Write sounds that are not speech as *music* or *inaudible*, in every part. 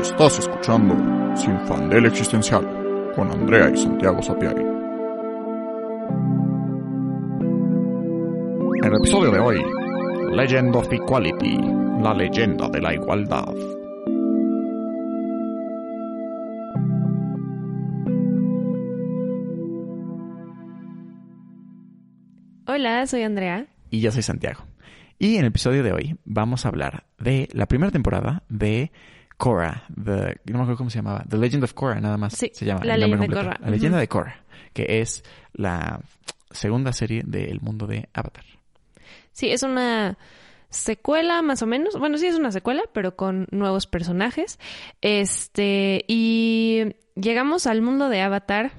Estás escuchando Sin Fandel Existencial con Andrea y Santiago Sapiari. En el episodio de hoy, Legend of Equality, la leyenda de la igualdad. Hola, soy Andrea. Y yo soy Santiago. Y en el episodio de hoy vamos a hablar de la primera temporada de Korra, the, no me acuerdo cómo se llamaba, The Legend of Korra, nada más Sí, se llama. La Leyenda de. Korra. La leyenda de Korra, que es la segunda serie del mundo de Avatar. Sí, es una secuela más o menos. Bueno, sí es una secuela, pero con nuevos personajes. Este, y llegamos al mundo de Avatar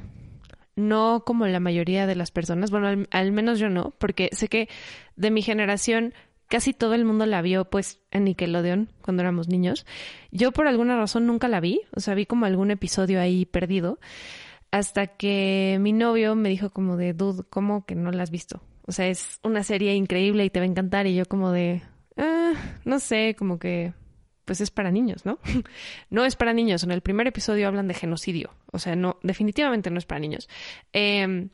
no como la mayoría de las personas, bueno, al, al menos yo no, porque sé que de mi generación casi todo el mundo la vio pues en Nickelodeon cuando éramos niños. Yo por alguna razón nunca la vi, o sea, vi como algún episodio ahí perdido, hasta que mi novio me dijo como de, dude, ¿cómo que no la has visto? O sea, es una serie increíble y te va a encantar y yo como de, ah, no sé, como que pues es para niños, ¿no? *laughs* no es para niños. En el primer episodio hablan de genocidio. O sea, no, definitivamente no es para niños. Eh,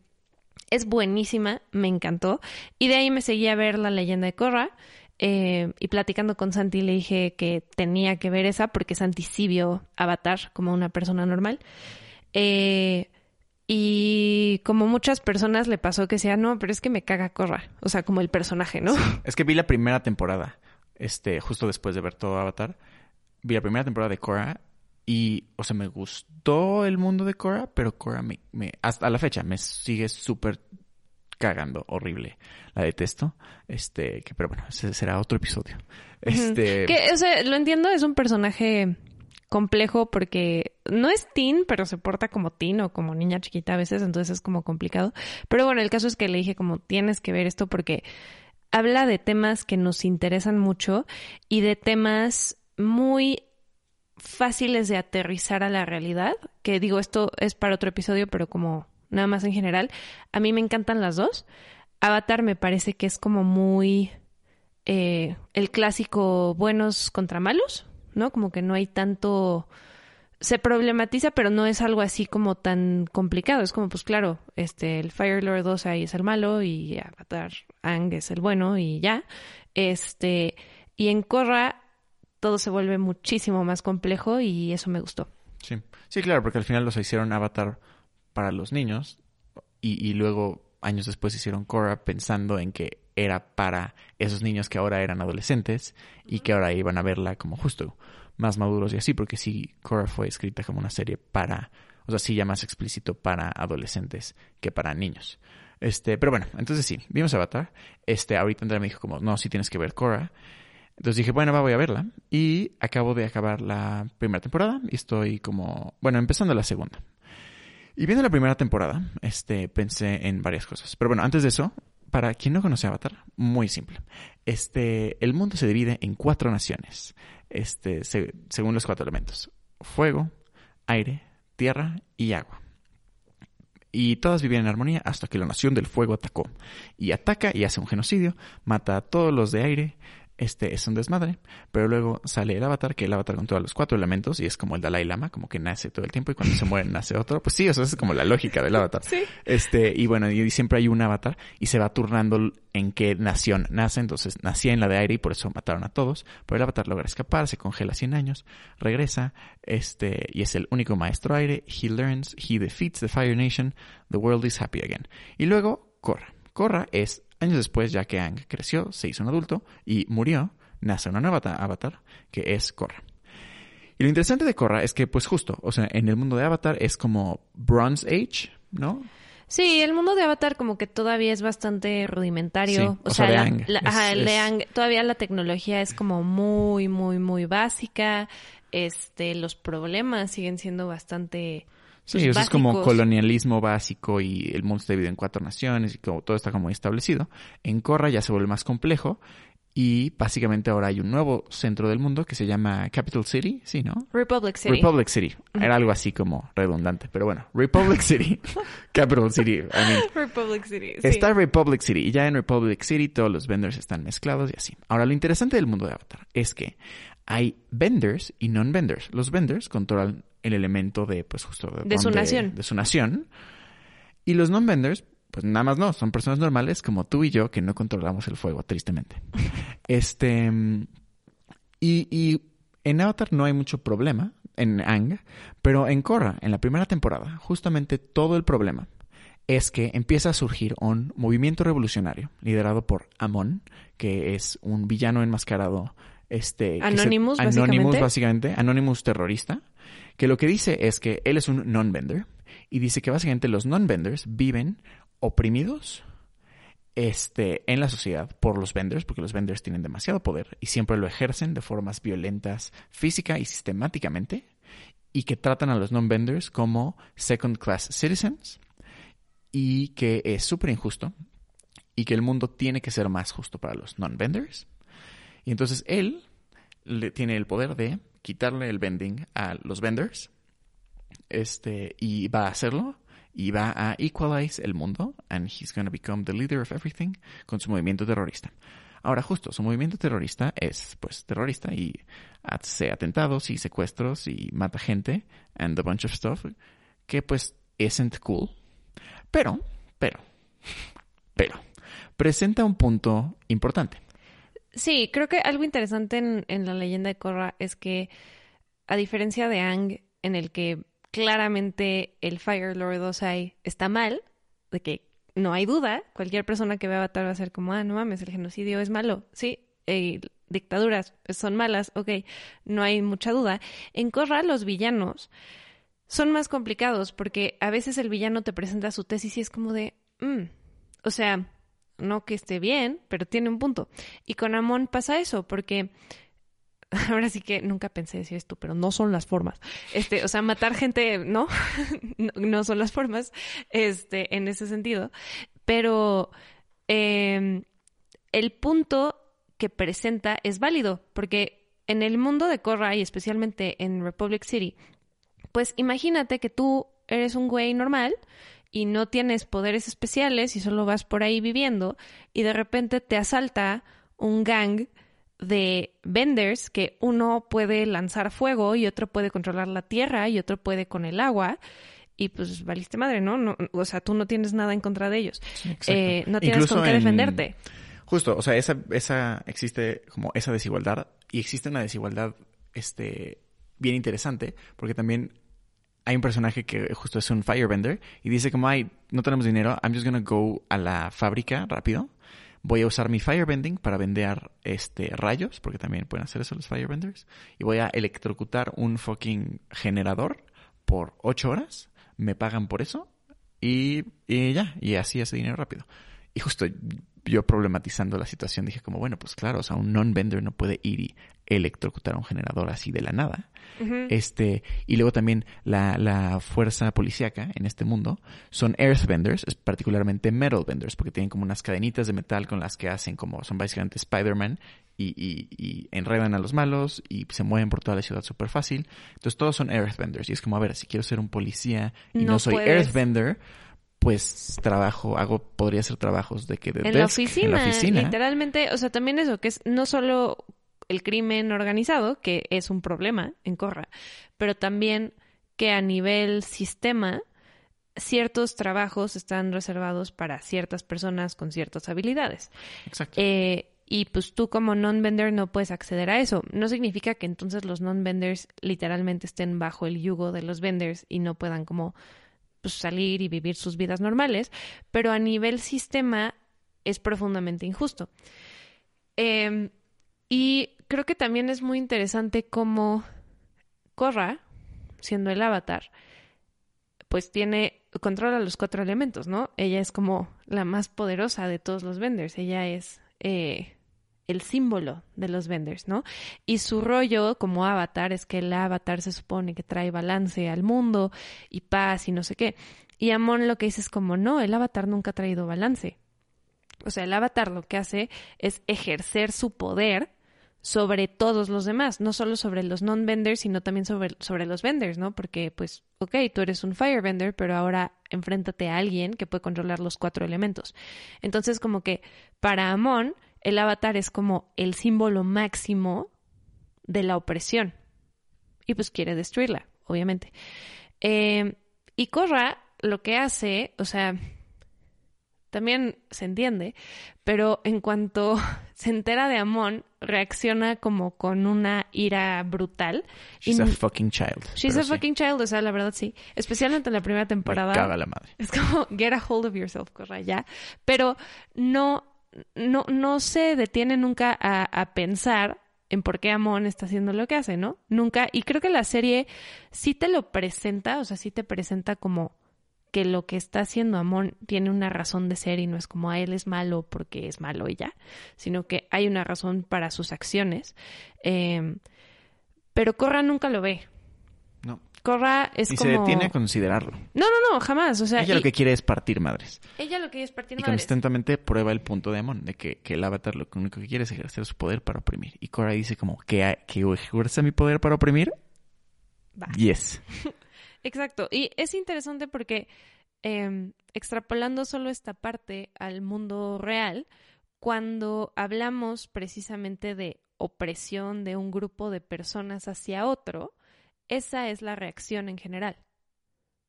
es buenísima, me encantó. Y de ahí me seguí a ver la leyenda de Korra. eh, y platicando con Santi le dije que tenía que ver esa porque Santi sí vio Avatar como una persona normal. Eh, y como muchas personas le pasó que decía, no, pero es que me caga Korra. O sea, como el personaje, ¿no? Es que vi la primera temporada, este, justo después de ver todo Avatar. Vi la primera temporada de Korra y, o sea, me gustó el mundo de Korra, pero Korra me, me hasta la fecha me sigue súper cagando, horrible. La detesto. Este, que, pero bueno, ese será otro episodio. Este, Que, o sea, lo entiendo, es un personaje complejo porque no es teen, pero se porta como teen o como niña chiquita a veces, entonces es como complicado. Pero bueno, el caso es que le dije como tienes que ver esto porque habla de temas que nos interesan mucho y de temas muy fáciles de aterrizar a la realidad, que digo, esto es para otro episodio, pero como nada más en general, a mí me encantan las dos. Avatar me parece que es como muy eh, el clásico buenos contra malos, ¿no? Como que no hay tanto... Se problematiza, pero no es algo así como tan complicado. Es como, pues claro, este, el Fire Lord 2 ahí es el malo y Avatar Ang es el bueno y ya. Este, y en Korra todo se vuelve muchísimo más complejo y eso me gustó. Sí. sí, claro, porque al final los hicieron Avatar para los niños y, y luego años después hicieron Korra pensando en que era para esos niños que ahora eran adolescentes y que ahora iban a verla como justo más maduros y así, porque sí, Korra fue escrita como una serie para, o sea, sí ya más explícito para adolescentes que para niños. Este, pero bueno, entonces sí, vimos Avatar. Este, ahorita Andrea me dijo como, no, sí tienes que ver Korra. Entonces dije, bueno, va, voy a verla. Y acabo de acabar la primera temporada y estoy como, bueno, empezando la segunda. Y viendo la primera temporada, este, pensé en varias cosas. Pero bueno, antes de eso, para quien no conoce Avatar, muy simple. Este, el mundo se divide en cuatro naciones, este, se- según los cuatro elementos. Fuego, aire, tierra y agua. Y todas vivían en armonía hasta que la nación del fuego atacó. Y ataca y hace un genocidio, mata a todos los de aire, este es un desmadre, pero luego sale el avatar, que el avatar con todos los cuatro elementos, y es como el Dalai Lama, como que nace todo el tiempo y cuando se muere nace otro. Pues sí, o sea, esa es como la lógica del avatar. *laughs* Sí. Este, y bueno, y siempre hay un avatar y se va turnando en qué nación nace. Entonces nacía en la de aire y por eso mataron a todos. Pero el avatar logra escapar, se congela 100 años, regresa, este, y es el único maestro aire. He learns, he defeats the Fire Nation, the world is happy again. Y luego Korra. Korra es años después, ya que Aang creció, se hizo un adulto y murió, nace una nueva ta- avatar que es Korra. Y lo interesante de Korra es que, pues justo, o sea, en el mundo de Avatar es como Bronze Age, ¿no? Sí, el mundo de Avatar como que todavía es bastante rudimentario. Sí, o, o sea, sea, de la- Aang. la- Es- ajá, el de es- Aang, todavía la tecnología es como muy, muy, muy básica. Este, los problemas siguen siendo bastante Sí, eso es como colonialismo básico y el mundo está dividido en cuatro naciones y como todo está como establecido. En Korra ya se vuelve más complejo y básicamente ahora hay un nuevo centro del mundo que se llama Capital City, ¿sí, no? Republic City. Republic City. Era algo así como redundante, pero bueno, Republic City, *laughs* Capital City. I mean, Republic City. sí. Está Republic City y ya en Republic City todos los vendors están mezclados y así. Ahora, lo interesante del mundo de Avatar es que hay vendors y non-vendors. Los vendors controlan el elemento de, pues justo De su nación. De su nación. Y los non-vendors, pues nada más no, son personas normales como tú y yo que no controlamos el fuego, tristemente. *laughs* este. Y, y en Avatar no hay mucho problema, en Ang, pero en Korra, en la primera temporada, justamente todo el problema es que empieza a surgir un movimiento revolucionario liderado por Amon, que es un villano enmascarado este Anonymous, Anonymous básicamente, Anonymous terrorista, que lo que dice es que él es un non-vendor y dice que básicamente los non-vendors viven oprimidos este, en la sociedad por los vendors, porque los vendors tienen demasiado poder y siempre lo ejercen de formas violentas física y sistemáticamente, y que tratan a los non-vendors como second class citizens, y que es súper injusto, y que el mundo tiene que ser más justo para los non-vendors. Y entonces él le, tiene el poder de quitarle el vending a los vendors, este, y va a hacerlo y va a equalize el mundo and he's to become the leader of everything con su movimiento terrorista. Ahora justo, su movimiento terrorista es pues terrorista y hace atentados y secuestros y mata gente and a bunch of stuff que pues isn't cool. Pero, pero, pero, presenta un punto importante. Sí, creo que algo interesante en, en la leyenda de Korra es que a diferencia de Ang, en el que claramente el Fire Lord Osai está mal, de que no hay duda, cualquier persona que vea Avatar va a ser como, ah, no mames, el genocidio es malo, sí, eh, dictaduras son malas, ok, no hay mucha duda. En Korra los villanos son más complicados porque a veces el villano te presenta su tesis y es como de, mm", o sea, no que esté bien, pero tiene un punto. Y con Amon pasa eso, porque *laughs* ahora sí que nunca pensé decir esto, pero no son las formas. Este, o sea, matar gente, *laughs* ¿no? no, son las formas, este, en ese sentido. Pero em, el punto que presenta es válido, porque en el mundo de Korra y especialmente en Republic City, pues imagínate que tú eres un güey normal y no tienes poderes especiales y solo vas por ahí viviendo y de repente te asalta un gang de vendors que uno puede lanzar fuego y otro puede controlar la tierra y otro puede con el agua y pues valiste madre, ¿no? no o sea, tú no tienes nada en contra de ellos. eh, no tienes con qué defenderte. Justo, o sea, esa, esa existe como esa desigualdad y existe una desigualdad este bien interesante porque también hay un personaje que justo es un firebender y dice como, ay, no tenemos dinero, I'm just gonna go a la fábrica rápido voy a usar mi firebending para vender este rayos, porque también pueden hacer eso los firebenders, y voy a electrocutar un fucking generador por ocho horas, me pagan por eso, y, y ya, y así hace dinero rápido. Y justo yo problematizando la situación dije como, bueno, pues claro, o sea, un non-vendor no puede ir y electrocutar un generador así de la nada. Este, y luego también la, la fuerza policíaca en este mundo son earthbenders, es particularmente metal vendors, porque tienen como unas cadenitas de metal con las que hacen como, son básicamente Spider-Man y, y, y, enredan a los malos y se mueven por toda la ciudad súper fácil. Entonces todos son earthbenders y es como, a ver, si quiero ser un policía y no, soy earthbender, pues trabajo, hago, podría ser trabajos de que de en, la oficina, en la oficina, literalmente, o sea, también eso, que es no solo el crimen organizado, que es un problema en Corra, pero también que a nivel sistema ciertos trabajos están reservados para ciertas personas con ciertas habilidades. Exacto. Eh, y pues tú como non-vendor no puedes acceder a eso. No significa que entonces los non-vendors literalmente estén bajo el yugo de los vendors y no puedan como pues, salir y vivir sus vidas normales, pero a nivel sistema es profundamente injusto. Eh, y creo que también es muy interesante cómo Korra, siendo el avatar, pues tiene, controla los cuatro elementos, ¿no? Ella es como la más poderosa de todos los vendors, ella es eh, el símbolo de los vendors, ¿no? Y su rollo como avatar es que el avatar se supone que trae balance al mundo y paz y no sé qué. Y Amon lo que dice es como, no, el avatar nunca ha traído balance. O sea, el avatar lo que hace es ejercer su poder sobre todos los demás, no solo sobre los non-vendors, sino también sobre, sobre los vendors, ¿no? Porque, pues, ok, tú eres un firebender, pero ahora enfréntate a alguien que puede controlar los cuatro elementos. Entonces, como que para Amon, el avatar es como el símbolo máximo de la opresión. Y pues quiere destruirla, obviamente. Eh, y Korra lo que hace, o sea, también se entiende, pero en cuanto *laughs* se entera de Amon, reacciona como con una ira brutal. She's Y a fucking child. She's a sí, fucking child, o sea, la verdad sí. Especialmente en la primera me temporada. caga la madre. Es como, get a hold of yourself, Corra, ya. Pero no, no, no se detiene nunca a, a pensar en por qué Amon está haciendo lo que hace, ¿no? Nunca. Y creo que la serie sí te lo presenta, o sea, sí te presenta como que lo que está haciendo Amon tiene una razón de ser y no es como a él es malo porque es malo y ya, sino que hay una razón para sus acciones. Eh, pero Corra nunca lo ve. Corra es Y como... se detiene a considerarlo. No, no, no, jamás. O sea, Ella y- lo que quiere es partir madres. ella lo que es partir Y madres. constantemente prueba el punto de Amon, de que, que el avatar lo único que quiere es ejercer su poder para oprimir. Y Korra dice como, que, que ejerza mi poder para oprimir? Va. Yes. *laughs* Exacto. Y es interesante porque eh, extrapolando solo esta parte al mundo real, cuando hablamos precisamente de opresión de un grupo de personas hacia otro, esa es la reacción en general.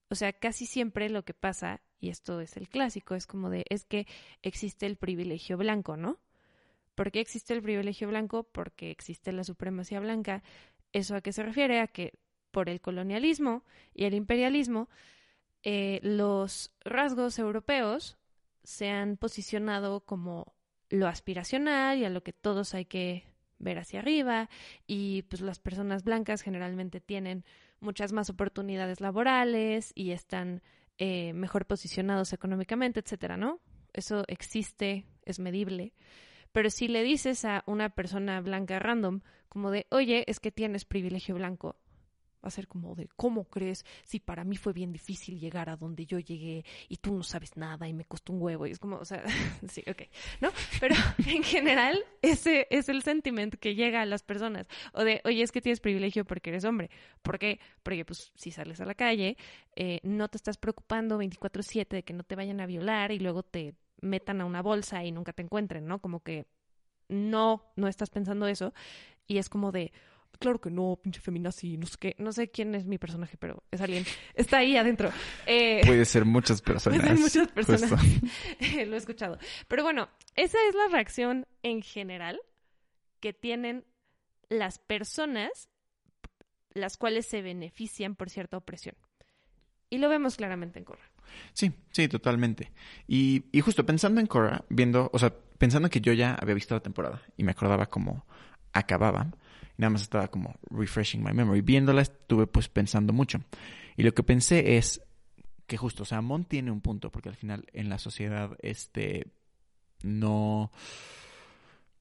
O sea, casi siempre lo que pasa, y esto es el clásico, es como de, es que existe el privilegio blanco, ¿no? ¿Por qué existe el privilegio blanco? Porque existe la supremacía blanca. ¿Eso a qué se refiere? A que por el colonialismo y el imperialismo, eh, los rasgos europeos se han posicionado como lo aspiracional y a lo que todos hay que ver hacia arriba y pues las personas blancas generalmente tienen muchas más oportunidades laborales y están eh, mejor posicionados económicamente, etcétera, ¿no? Eso existe, es medible. Pero si le dices a una persona blanca random, como de, oye, es que tienes privilegio blanco, va a ser como de, ¿cómo crees? Si para mí fue bien difícil llegar a donde yo llegué y tú no sabes nada y me costó un huevo. Y es como, o sea, *laughs* sí, ok, ¿no? Pero *laughs* en general, ese es el sentimiento que llega a las personas. O de, oye, es que tienes privilegio porque eres hombre. ¿Por qué? Porque, pues, si sales a la calle, eh, no te estás preocupando 24-7 de que no te vayan a violar y luego te metan a una bolsa y nunca te encuentren, ¿no? Como que no, no estás pensando eso. Y es como de, claro que no, pinche feminazi, no sé qué, no sé quién es mi personaje, pero es alguien, está ahí adentro. Eh, Puede ser muchas personas. *laughs* Puede ser muchas personas. *laughs* Lo he escuchado. Pero bueno, esa es la reacción en general que tienen las personas las cuales se benefician por cierta opresión. Y lo vemos claramente en Corra. Sí, sí, totalmente. Y, y justo pensando en Korra, viendo, o sea, pensando que yo ya había visto la temporada y me acordaba cómo acababa, nada más estaba como refreshing my memory, viéndola estuve pues pensando mucho. Y lo que pensé es que justo, o sea, Mon tiene un punto, porque al final en la sociedad, este, no,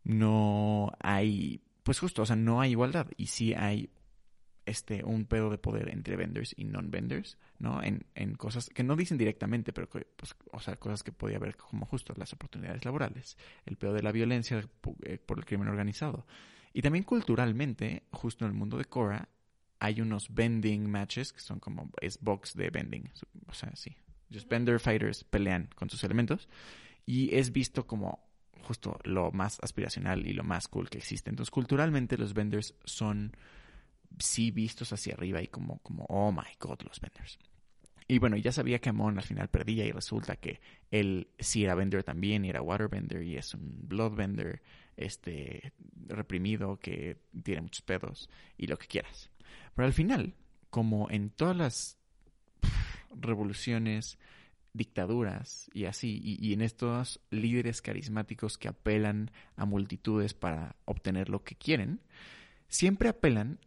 no hay, pues justo, o sea, no hay igualdad y sí hay este, un pedo de poder entre vendors y non-vendors, ¿no? En, en cosas que no dicen directamente, pero que, pues, o sea, cosas que podía haber como justo las oportunidades laborales, el pedo de la violencia eh, por el crimen organizado. Y también culturalmente, justo en el mundo de Cora, hay unos vending matches que son como, es box de vending, o sea, sí. Just vendor fighters pelean con sus elementos y es visto como justo lo más aspiracional y lo más cool que existe. Entonces, culturalmente los vendors son sí vistos hacia arriba y como, como, oh my god, los vendors. Y bueno, ya sabía que Amon al final perdía y resulta que él sí era vendor también y era waterbender y es un bloodbender este, reprimido que tiene muchos pedos y lo que quieras. Pero al final, como en todas las pff, revoluciones, dictaduras y así, y, y en estos líderes carismáticos que apelan a multitudes para obtener lo que quieren, siempre apelan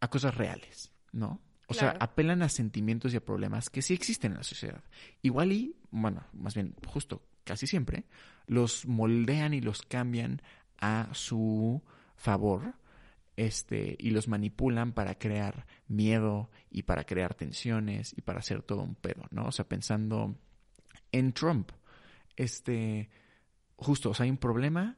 a cosas reales, ¿no? O sea, apelan a sentimientos y a problemas que sí existen en la sociedad. Igual y, bueno, más bien, justo casi siempre, los moldean y los cambian a su favor, este, y los manipulan para crear miedo y para crear tensiones y para hacer todo un pedo, ¿no? O sea, pensando en Trump, este, justo, o sea, hay un problema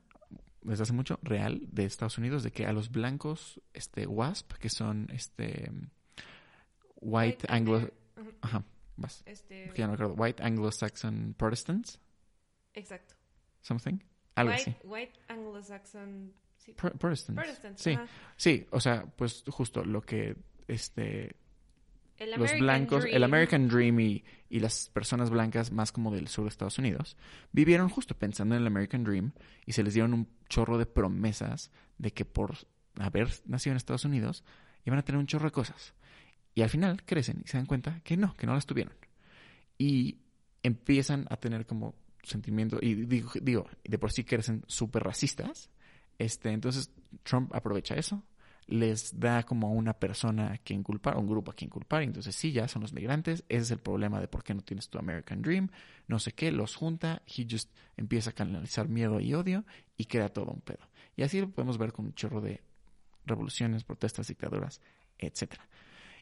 desde hace mucho real de Estados Unidos de que a los blancos, este, WASP, que son, este, white anglo, ajá, vas, Este, ya no white Anglo-Saxon Protestants, exacto. Something, algo white, así. white Anglo-Saxon Pro- Protestants. Protestants, Sí, ajá. sí, o sea, pues justo lo que este El los American blancos, Dream. el American Dream y, y las personas blancas más como del sur de Estados Unidos, vivieron justo pensando en el American Dream y se les dieron un chorro de promesas de que por haber nacido en Estados Unidos iban a tener un chorro de cosas. Y al final crecen y se dan cuenta que no, que no las tuvieron. Y empiezan a tener como sentimiento, y digo, digo de por sí crecen súper racistas. Este, entonces Trump aprovecha eso, les da como una persona a quien culpar, un grupo a quien culpar, y entonces sí, ya son los migrantes, ese es el problema de por qué no tienes tu American Dream, no sé qué, los junta, he just empieza a canalizar miedo y odio y crea todo un pedo. Y así lo podemos ver con un chorro de revoluciones, protestas, dictaduras, etcétera.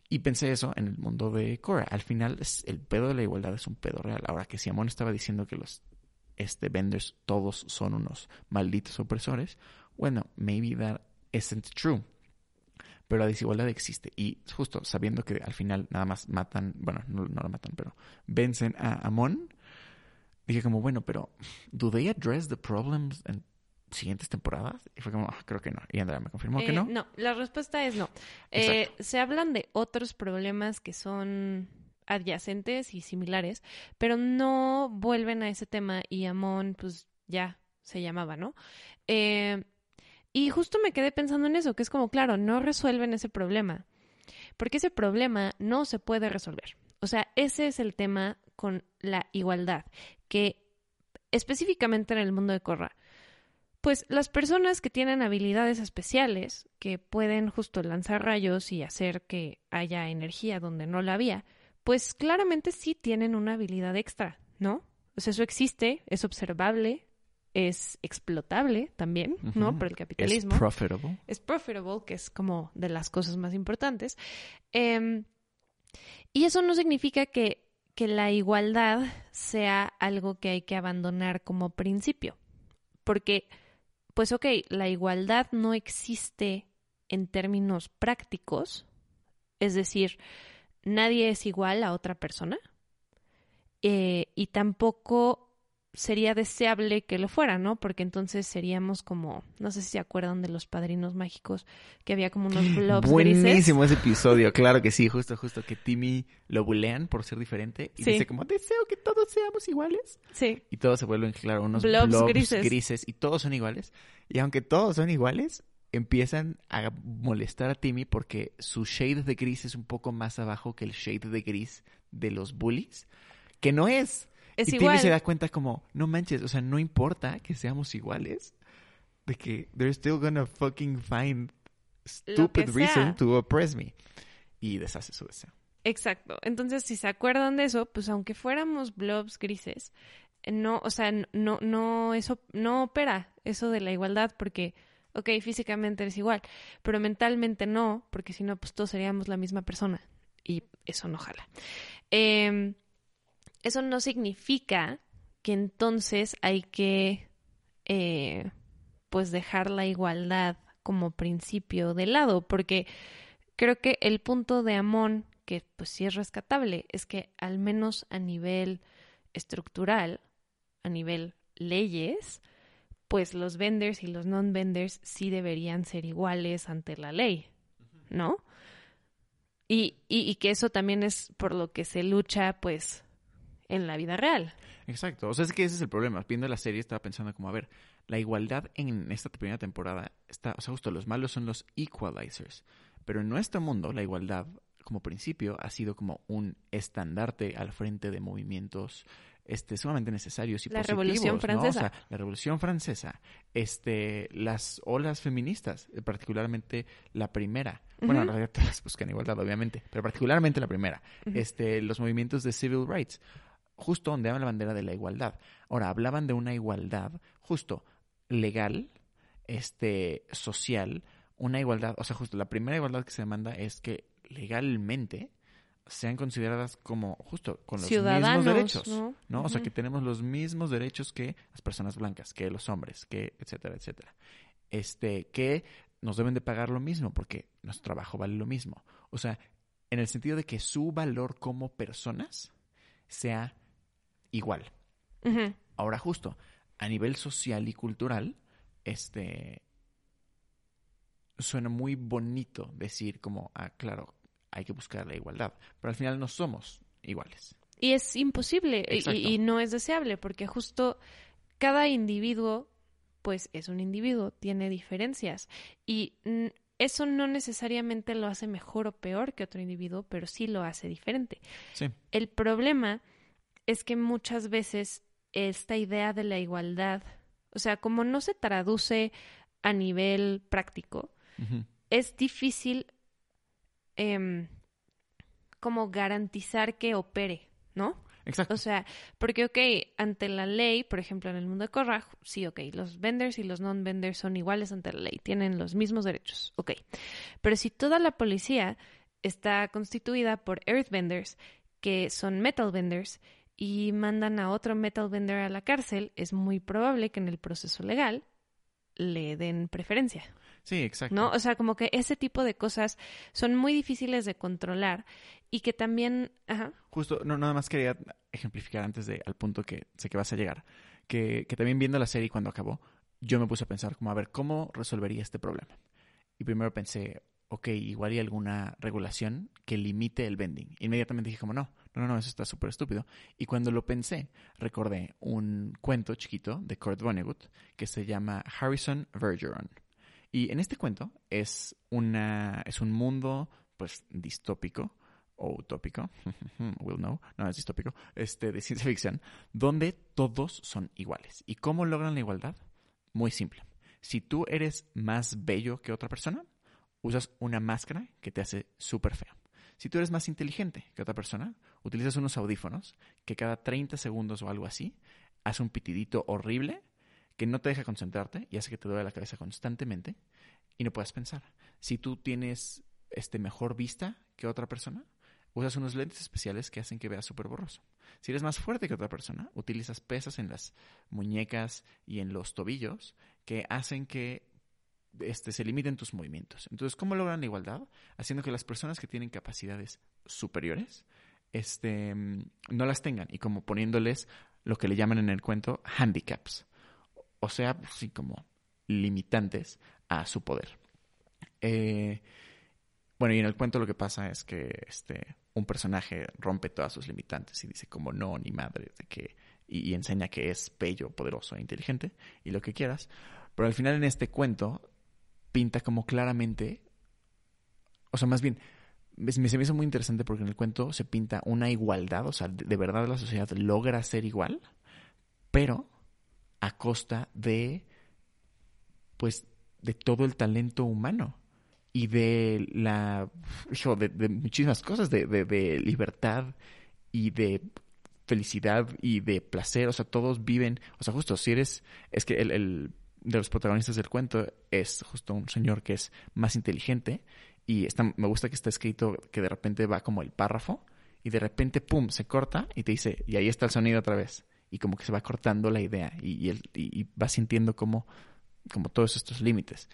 Y pensé eso en el mundo de Cora. Al final, el pedo de la igualdad es un pedo real. Ahora que Simón estaba diciendo que los este, vendors todos son unos malditos opresores, bueno, maybe that isn't true. Pero la desigualdad existe. Y justo sabiendo que al final nada más matan, bueno, no, no lo matan, pero vencen a Amon, dije como, bueno, pero ¿do they address the problems en siguientes temporadas? Y fue como, "Ah, creo que no. Y Andrea me confirmó que Eh, no. No, la respuesta es no. Eh, se hablan de otros problemas que son adyacentes y similares, pero no vuelven a ese tema y Amon, pues ya se llamaba, ¿no? Eh, y justo me quedé pensando en eso, que es como, claro, no resuelven ese problema, porque ese problema no se puede resolver. O sea, ese es el tema con la igualdad, que específicamente en el mundo de Corra, pues las personas que tienen habilidades especiales, que pueden justo lanzar rayos y hacer que haya energía donde no la había, pues claramente sí tienen una habilidad extra, ¿no? O sea, eso existe, es observable, es explotable también, ¿no? Por el Es capitalismo profitable. es profitable, que es como de las cosas más importantes. Em, y eso no significa que, que la igualdad sea algo que hay que abandonar como principio. Porque, pues ok, la igualdad no existe en términos prácticos. Es decir, nadie es igual a otra persona. Eh, y tampoco sería deseable que lo fuera, ¿no? Porque entonces seríamos como, no sé si se acuerdan de los padrinos mágicos, que había como unos *laughs* blobs grises. Buenísimo ese episodio, claro que sí, justo, justo que Timmy lo bulean por ser diferente y Sí. dice como deseo que todos seamos iguales Sí, y todos se vuelven, claro, unos Blobs blobs, grises. grises. y todos son iguales y aunque todos son iguales empiezan a molestar a Timmy porque su shade de gris es un poco más abajo que el shade de gris de los bullies, que no es. es y igual. Timmy se da cuenta como, no manches, o sea, no importa que seamos iguales, de que they're still gonna fucking find stupid reason to oppress me. Y deshace su deseo. Exacto. Entonces, si se acuerdan de eso, pues aunque fuéramos blobs grises, no, o sea, no, no, eso, no opera eso de la igualdad porque, ok, físicamente eres igual, pero mentalmente no, porque si no, pues todos seríamos la misma persona y eso no jala. Em, eso no significa que entonces hay que, eh, pues, dejar la igualdad como principio de lado, porque creo que el punto de Amón, que pues sí es rescatable, es que al menos a nivel estructural, a nivel leyes, pues los vendors y los non-vendors sí deberían ser iguales ante la ley, ¿no? Y, y, y que eso también es por lo que se lucha, pues, en la vida real. Exacto. O sea, es que ese es el problema. Viendo la serie estaba pensando como, a ver, la igualdad en esta primera temporada está, o sea, justo los malos son los equalizers. Pero en nuestro mundo, la igualdad como principio ha sido como un estandarte al frente de movimientos este, sumamente necesarios y La positivos, Revolución ¿no? Francesa. O sea, la Revolución Francesa, este, las olas feministas, eh, particularmente la primera. Bueno, en realidad todas buscan igualdad, obviamente, pero particularmente la primera. Este, los movimientos de civil rights, justo donde habla la bandera de la igualdad. Ahora, hablaban de una igualdad justo legal, este, social, una igualdad, o sea, justo la primera igualdad que se demanda es que legalmente sean consideradas como justo con los Ciudadanos, mismos derechos, ¿no? ¿no? O sea, que tenemos los mismos derechos que las personas blancas, que los hombres, que etcétera, etcétera. Este, que nos deben de pagar lo mismo porque nuestro trabajo vale lo mismo. O sea, en el sentido de que su valor como personas sea igual. Ahora justo, a nivel social y cultural, este, suena muy bonito decir como, ah, claro, hay que buscar la igualdad, pero al final no somos iguales. Y es imposible y- no es deseable porque justo cada individuo, pues es un individuo, tiene diferencias. Y eso no necesariamente lo hace mejor o peor que otro individuo, pero sí lo hace diferente. Sí, El problema es que muchas veces esta idea de la igualdad, o sea, como no se traduce a nivel práctico, es difícil em, como garantizar que opere, ¿no? exacto. O sea, porque, ok, ante la ley, por ejemplo, en el mundo de Corra, sí, ok, los vendors y los non-vendors son iguales ante la ley, tienen los mismos derechos, ok. Pero si toda la policía está constituida por earth vendors, que son metal vendors, y mandan a otro metal vendor a la cárcel, es muy probable que en el proceso legal le den preferencia. Sí, exacto. ¿no? O sea, como que ese tipo de cosas son muy difíciles de controlar y que también, ajá, Justo, no, nada más quería ejemplificar antes de al punto que sé que vas a llegar, que, que también viendo la serie cuando acabó, yo me puse a pensar como, a ver, ¿cómo resolvería este problema? Y primero pensé, ok, igual hay alguna regulación que limite el vending. Inmediatamente dije como, no, no, no, no, eso está súper estúpido. Y cuando lo pensé, recordé un cuento chiquito de Kurt Vonnegut que se llama Harrison Vergeron. Y en este cuento es una, es un mundo, pues, distópico, o utópico, *laughs* know, no es distópico, este, de ciencia ficción, donde todos son iguales. ¿Y cómo logran la igualdad? Muy simple. Si tú eres más bello que otra persona, usas una máscara que te hace súper feo. Si tú eres más inteligente que otra persona, utilizas unos audífonos que cada 30 segundos o algo así hace un pitidito horrible que no te deja concentrarte y hace que te duele la cabeza constantemente y no puedas pensar. Si tú tienes este mejor vista que otra persona, usas unos lentes especiales que hacen que veas súper borroso. Si eres más fuerte que otra persona, utilizas pesas en las muñecas y en los tobillos que hacen que este, se limiten tus movimientos. Entonces, ¿cómo logran la igualdad? Haciendo que las personas que tienen capacidades superiores este, mm, no las tengan y como poniéndoles lo que le llaman en el cuento handicaps. O sea, sí, como limitantes a su poder. Eh, bueno, y en el cuento lo que pasa es que este, un personaje rompe todas sus limitantes y dice como no, ni madre, de que, y, enseña que es bello, poderoso e inteligente y lo que quieras. Pero al final en este cuento pinta como claramente, o sea, más bien, me, se me hizo muy interesante porque en el cuento se pinta una igualdad, o sea, de verdad la sociedad logra ser igual, pero a costa de, pues, de todo el talento humano y de la, hijo, de, de muchísimas cosas, de, de, de libertad y de felicidad y de placer, o sea, todos viven, o sea, justo, si eres, es que el, el de los protagonistas del cuento es justo un señor que es más inteligente y está, me gusta que está escrito que de repente va como el párrafo y de repente, pum, se corta y te dice, y ahí está el sonido otra vez. Y como que se va cortando la idea y, y, va sintiendo como, todos estos límites.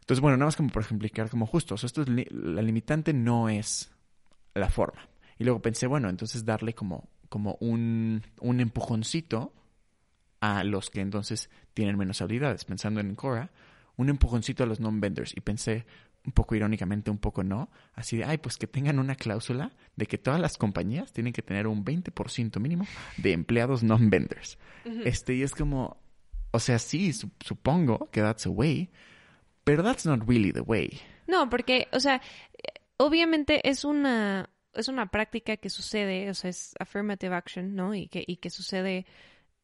Entonces, bueno, nada más como por ejemplificar como justo, esto es la limitante no es la forma. Y luego pensé, bueno, entonces darle como, como un, un empujoncito a los que entonces tienen menos habilidades. Pensando en Cora, un empujoncito a los non-vendors. Y pensé, un poco irónicamente, un poco no, así de, ay, pues que tengan una cláusula de que todas las compañías tienen que tener un 20% mínimo de empleados non-vendors. Uh -huh. Este, y es como, o sea, sí, su supongo que that's a way, pero that's not really the way. No, porque, o sea, obviamente es una, es una práctica que sucede, o sea, es affirmative action, ¿no? Y que, y que sucede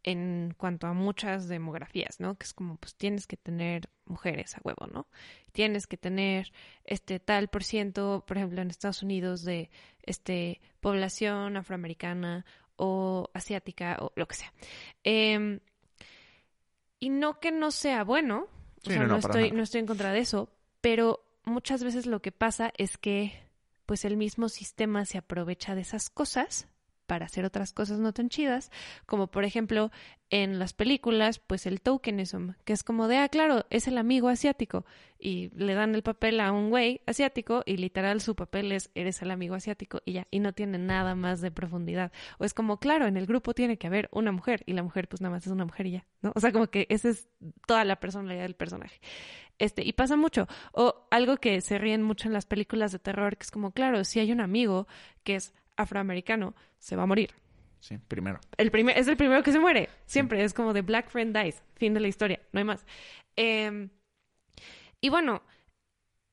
en cuanto a muchas demografías, ¿no? Que es como, pues tienes que tener mujeres a huevo, ¿no? Tienes que tener este tal por ciento, por ejemplo, en Estados Unidos de este población afroamericana o asiática o lo que sea. Eh, y no que no sea bueno, o sea, no, no, no, estoy, no estoy en contra de eso, pero muchas veces lo que pasa es que pues el mismo sistema se aprovecha de esas cosas para hacer otras cosas no tan chidas, como por ejemplo en las películas, pues el tokenism, que es como de, ah, claro, es el amigo asiático, y le dan el papel a un güey asiático y literal su papel es, eres el amigo asiático y ya, y no tiene nada más de profundidad. O es como, claro, en el grupo tiene que haber una mujer y la mujer pues nada más es una mujer y ya, ¿no? O sea, como que esa es toda la personalidad del personaje. Este, y pasa mucho. O algo que se ríen mucho en las películas de terror, que es como, claro, si hay un amigo que es afroamericano, se va a morir. Sí, primero. El primer, es el primero que se muere. Siempre es como de Black Friend Dies. Fin de la historia. No hay más. Em, y bueno,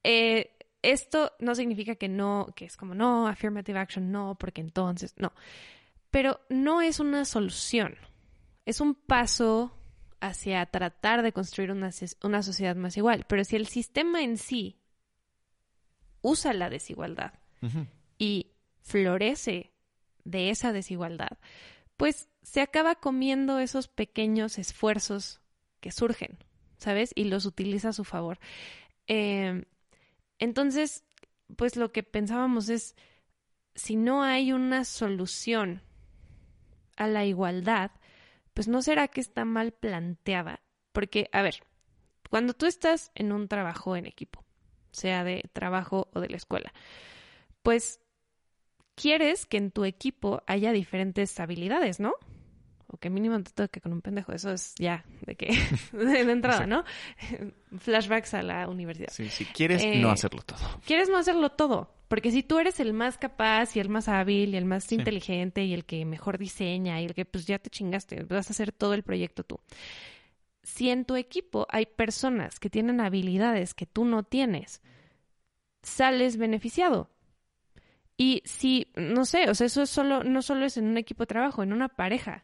eh, esto no significa que no, que es como no, affirmative action, no, porque entonces, no. Pero no es una solución. Es un paso hacia tratar de construir una, una sociedad más igual. Pero si el sistema en sí usa la desigualdad y florece de esa desigualdad, pues se acaba comiendo esos pequeños esfuerzos que surgen, ¿sabes? Y los utiliza a su favor. Em, entonces, pues lo que pensábamos es, si no hay una solución a la igualdad, pues no será que está mal planteada. Porque, a ver, cuando tú estás en un trabajo en equipo, sea de trabajo o de la escuela, pues quieres que en tu equipo haya diferentes habilidades, ¿no? O que mínimo te toque con un pendejo, eso es ya de que *laughs* de entrada, ¿no? Flashbacks a la universidad. Sí, si quieres no Eh, hacerlo todo. Quieres no hacerlo todo, porque si tú eres el más capaz y el más hábil y el más Sí. inteligente y el que mejor diseña y el que pues ya te chingaste, vas a hacer todo el proyecto tú. Si en tu equipo hay personas que tienen habilidades que tú no tienes, sales beneficiado. Y si, no sé, o sea, eso es solo, no solo es en un equipo de trabajo, en una pareja.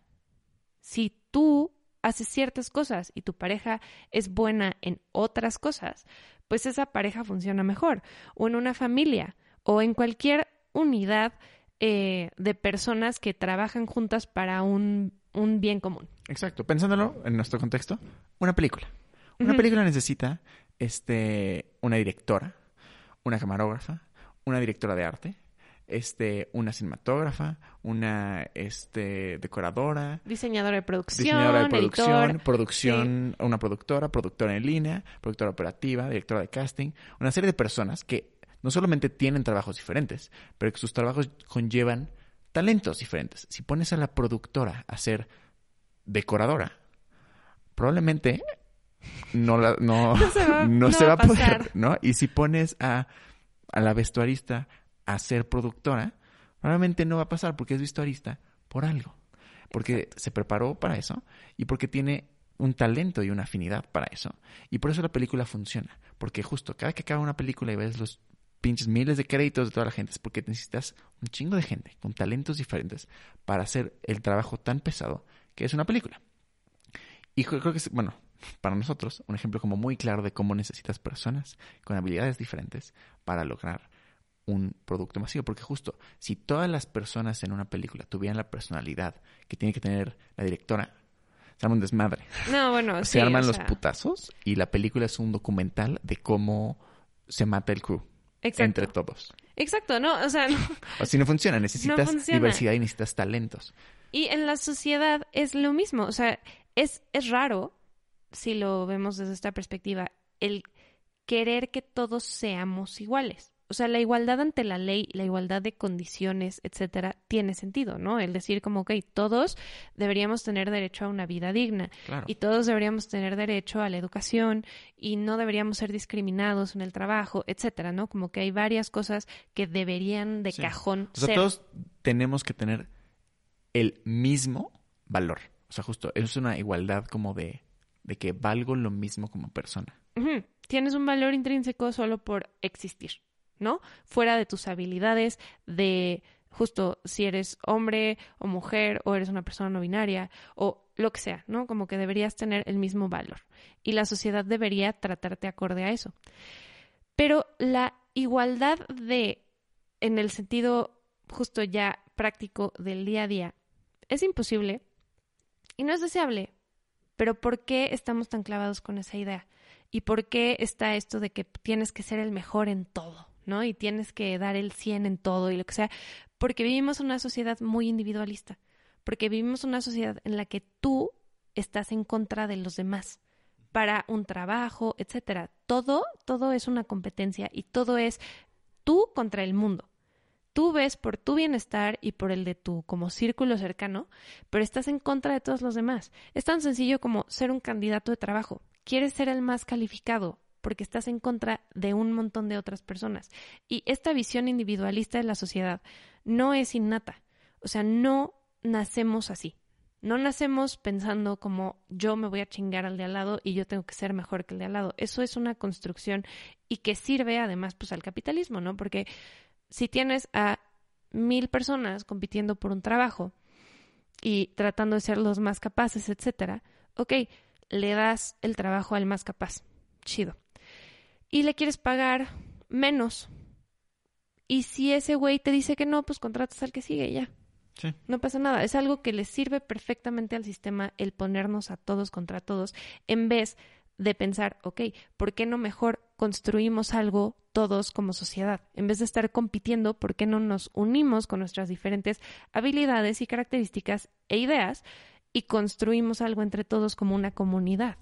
Si tú haces ciertas cosas y tu pareja es buena en otras cosas, pues esa pareja funciona mejor. O en una familia, o en cualquier unidad eh, de personas que trabajan juntas para un, un bien común. Exacto. Pensándolo en nuestro contexto, una película. Una película necesita este, una directora, una camarógrafa, una directora de arte, este, una cinematógrafa, una este, decoradora, Diseñadora de producción, diseñadora de producción, editor. producción, una productora, productora en línea, productora operativa, directora de casting, una serie de personas que no solamente tienen trabajos diferentes, pero que sus trabajos conllevan talentos diferentes. Si pones a la productora a ser decoradora, probablemente no, la- no, *laughs* No se va- *laughs* no no se va va a poder. ¿no? Y si pones a, a la vestuarista a ser productora, probablemente no va a pasar porque es vestuarista por algo. Porque se preparó para eso y porque tiene un talento y una afinidad para eso. Y por eso la película funciona. Porque justo cada que acaba una película y ves los pinches miles de créditos de toda la gente, es porque necesitas un chingo de gente con talentos diferentes para hacer el trabajo tan pesado que es una película. Y creo creo que es, bueno, para nosotros, un ejemplo como muy claro de cómo necesitas personas con habilidades diferentes para lograr un producto masivo. Porque justo, si todas las personas en una película tuvieran la personalidad que tiene que tener la directora, se arma un desmadre. No, bueno, *laughs* se sí, arman o los putazos y la película es un documental de cómo se mata el crew Exacto. entre todos. Exacto, no, o sea, *laughs* no. Así no funciona, necesitas funciona. diversidad y necesitas talentos. Y en la sociedad es lo mismo, o sea, es, es raro, si lo vemos desde esta perspectiva, el querer que todos seamos iguales. O sea, la igualdad ante la ley, la igualdad de condiciones, etcétera, tiene sentido, ¿no? El decir como, ok, todos deberíamos tener derecho a una vida digna Claro. y todos deberíamos tener derecho a la educación y no deberíamos ser discriminados en el trabajo, etcétera, ¿no? Como que hay varias cosas que deberían de Sí. cajón O sea, ser. todos tenemos que tener el mismo valor. O sea, justo, eso es una igualdad como de, de que valgo lo mismo como persona. Tienes un valor intrínseco solo por existir, ¿no? Fuera de tus habilidades, de justo si eres hombre o mujer o eres una persona no binaria o lo que sea, ¿no? Como que deberías tener el mismo valor y la sociedad debería tratarte acorde a eso. Pero la igualdad de, en el sentido justo ya práctico del día a día, es imposible y no es deseable. Pero ¿por qué estamos tan clavados con esa idea? ¿Y por qué está esto de que tienes que ser el mejor en todo, Y tienes que dar el 100 en todo y lo que sea. Porque vivimos una sociedad muy individualista, porque vivimos una sociedad en la que tú estás en contra de los demás para un trabajo, etcétera. Todo, todo es una competencia y todo es tú contra el mundo. Tú ves por tu bienestar y por el de tu como círculo cercano, pero estás en contra de todos los demás. Es tan sencillo como ser un candidato de trabajo. Quieres ser el más calificado porque estás en contra de un montón de otras personas. Y esta visión individualista de la sociedad no es innata. O sea, no nacemos así. No nacemos pensando como yo me voy a chingar al de al lado y yo tengo que ser mejor que el de al lado. Eso es una construcción y que sirve además pues al capitalismo, ¿no? Porque si tienes a mil personas compitiendo por un trabajo y tratando de ser los más capaces, etcétera, ok, le das el trabajo al más capaz. Chido. Y le quieres pagar menos. Y si ese güey te dice que no, pues contratas al que sigue ya. No pasa nada. Es algo que le sirve perfectamente al sistema el ponernos a todos contra todos en vez de pensar, ok, ¿por qué no mejor construimos algo todos como sociedad? En vez de estar compitiendo, ¿por qué no nos unimos con nuestras diferentes habilidades y características e ideas y construimos algo entre todos como una comunidad?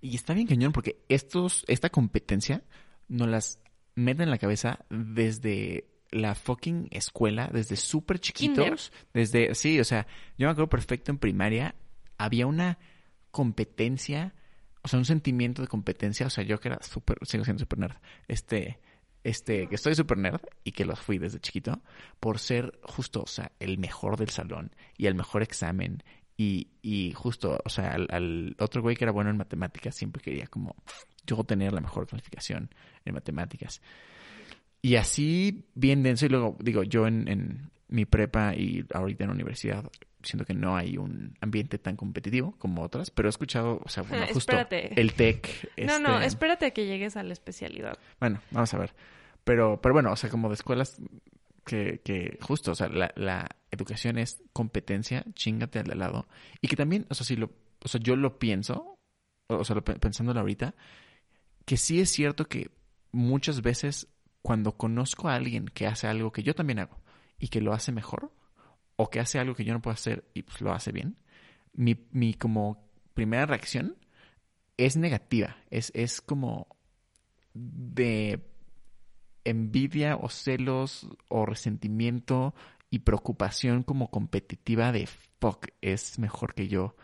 Y está bien cañón porque estos, esta competencia nos las meten en la cabeza desde la fucking escuela desde súper chiquitos. Desde, sí, o sea, yo me acuerdo perfecto en primaria, había una competencia, o sea, un sentimiento de competencia, o sea, yo que era súper, sigo siendo súper nerd, este, este, que estoy súper nerd y que lo fui desde chiquito, por ser justo, o sea, el mejor del salón y el mejor examen y, y justo, o sea, al, al, otro güey que era bueno en matemáticas siempre quería como yo tener la mejor calificación en matemáticas. Y así bien denso. Y luego, digo, yo en, mi prepa y ahorita en la universidad siento que no hay un ambiente tan competitivo como otras, pero he escuchado, o sea, bueno, *laughs* justo el TEC. No, no, este espérate a que llegues a la especialidad. Bueno, vamos a ver. Pero, pero bueno, o sea, como de escuelas que, que justo, o sea, la, la educación es competencia, chingate al lado. Y que también, o sea, si lo, o sea, yo lo pienso, o sea, lo, pensándolo ahorita, que sí es cierto que muchas veces cuando conozco a alguien que hace algo que yo también hago y que lo hace mejor, o que hace algo que yo no puedo hacer y pues lo hace bien, mi, mi como primera reacción es negativa, es, es como de envidia o celos o resentimiento y preocupación como competitiva de fuck, es mejor que yo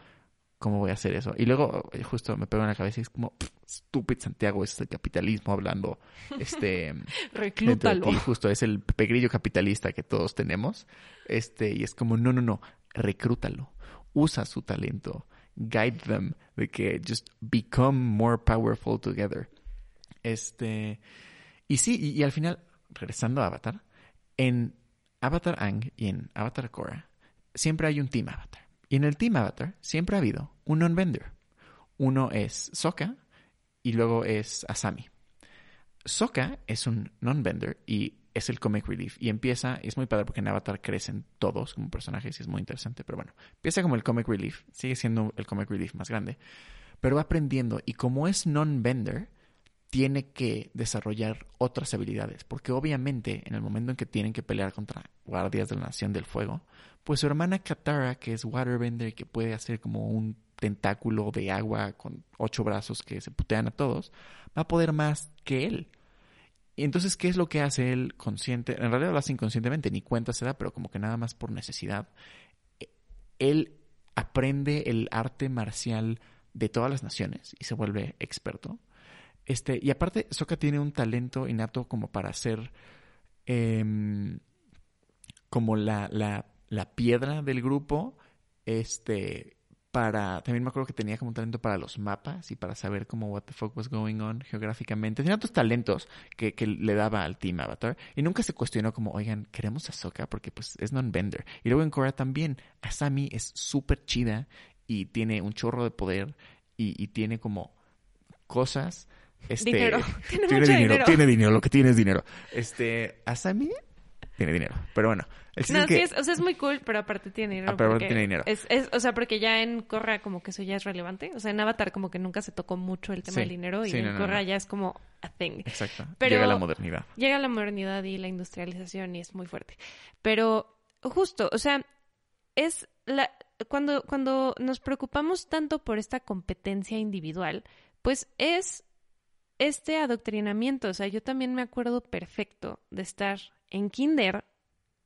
¿cómo voy a hacer eso? Y luego eh, justo me pego en la cabeza y es como, estúpido Santiago, es el capitalismo hablando, este... *laughs* Reclútalo. Y justo es el pegrillo capitalista que todos tenemos. Este, y es como, no, no, no, recrútalo. Usa su talento. Guide them. De que just become more powerful together. Este... Y sí, y, y al final, regresando a Avatar, en Avatar Ang y en Avatar Korra, siempre hay un team Avatar. Y en el Team Avatar siempre ha habido un non-vendor. Uno es Sokka y luego es Asami. Sokka es un non-vendor y es el comic relief. Y empieza, es muy padre porque en Avatar crecen todos como personajes y es muy interesante. Pero bueno, empieza como el comic relief, sigue siendo el comic relief más grande. Pero va aprendiendo y como es non-vendor, tiene que desarrollar otras habilidades, porque obviamente en el momento en que tienen que pelear contra guardias de la Nación del Fuego, pues su hermana Katara, que es Waterbender y que puede hacer como un tentáculo de agua con ocho brazos que se putean a todos, va a poder más que él. Y entonces, ¿qué es lo que hace él consciente? En realidad lo hace inconscientemente, ni cuenta se da, pero como que nada más por necesidad. Él aprende el arte marcial de todas las naciones y se vuelve experto. Este, y aparte, Soka tiene un talento innato como para hacer em, como la, la, la, piedra del grupo. Este, para. También me acuerdo que tenía como un talento para los mapas y para saber cómo what the fuck was going on geográficamente. Tenía otros talentos que, que le daba al Team Avatar. Y nunca se cuestionó como, oigan, queremos a Soka porque pues es non-bender. Y luego en Korra también, Asami es súper chida y tiene un chorro de poder y tiene como cosas este, dinero. *laughs* Tiene, dinero, Tiene dinero. Lo que *laughs* tiene es dinero. Este, Asami tiene dinero. Pero bueno, el chiste No, es que... sí, es, o sea, es muy cool, pero aparte tiene dinero. Ah, pero aparte tiene dinero. Es, es, o sea, porque ya en Korra como que eso ya es relevante. O sea, en Avatar como que nunca se tocó mucho el tema Sí, del dinero y sí, en no, no. ya es como a thing. Exacto. Pero- Llega la modernidad. Llega la modernidad y la industrialización y es muy fuerte. Pero justo, o sea, es la cuando cuando nos preocupamos tanto por esta competencia individual, pues es este adoctrinamiento, o sea, yo también me acuerdo perfecto de estar en kinder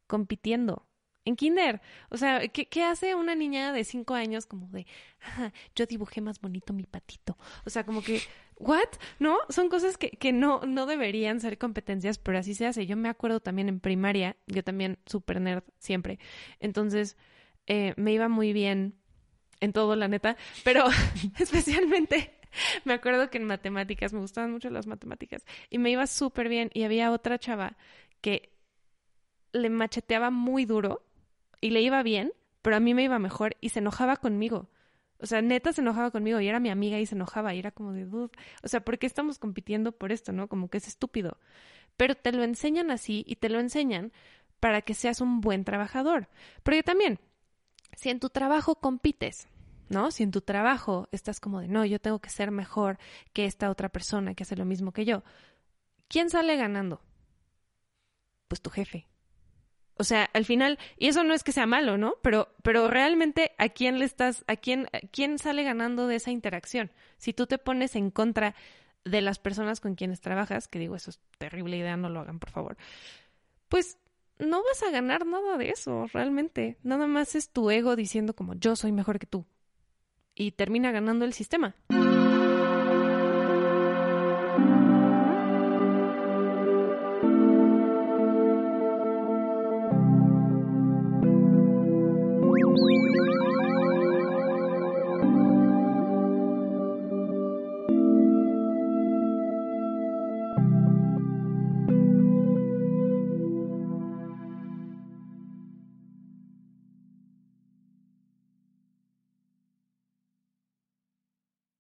compitiendo. En kinder. O sea, ¿qué, hace una niña de cinco años como de, "Ah, yo dibujé más bonito mi patito? O sea, como que, ¿what? ¿No? Son cosas que, que no, no deberían ser competencias, pero así se hace. Yo me acuerdo también en primaria, yo también super nerd siempre. Entonces, eh, me iba muy bien en todo, la neta, pero *laughs* especialmente *laughs* me acuerdo que en matemáticas, me gustaban mucho las matemáticas, y me iba súper bien, y había otra chava que le macheteaba muy duro y le iba bien, pero a mí me iba mejor y se enojaba conmigo. O sea, neta se enojaba conmigo y era mi amiga y se enojaba y era como de dude. O sea, ¿por qué estamos compitiendo por esto, no? Como que es estúpido. Pero te lo enseñan así y te lo enseñan para que seas un buen trabajador. Porque también, si en tu trabajo compites, ¿no? Si en tu trabajo estás como de, no, yo tengo que ser mejor que esta otra persona que hace lo mismo que yo, ¿quién sale ganando? Pues tu jefe. O sea, al final, y eso no es que sea malo, ¿no? Pero, pero realmente, ¿a quién le estás, a quién, a quién sale ganando de esa interacción? Si tú te pones en contra de las personas con quienes trabajas, que digo, eso es terrible idea, no lo hagan, por favor, pues no vas a ganar nada de eso, realmente. Nada más es tu ego diciendo como yo soy mejor que tú. Y termina ganando el sistema.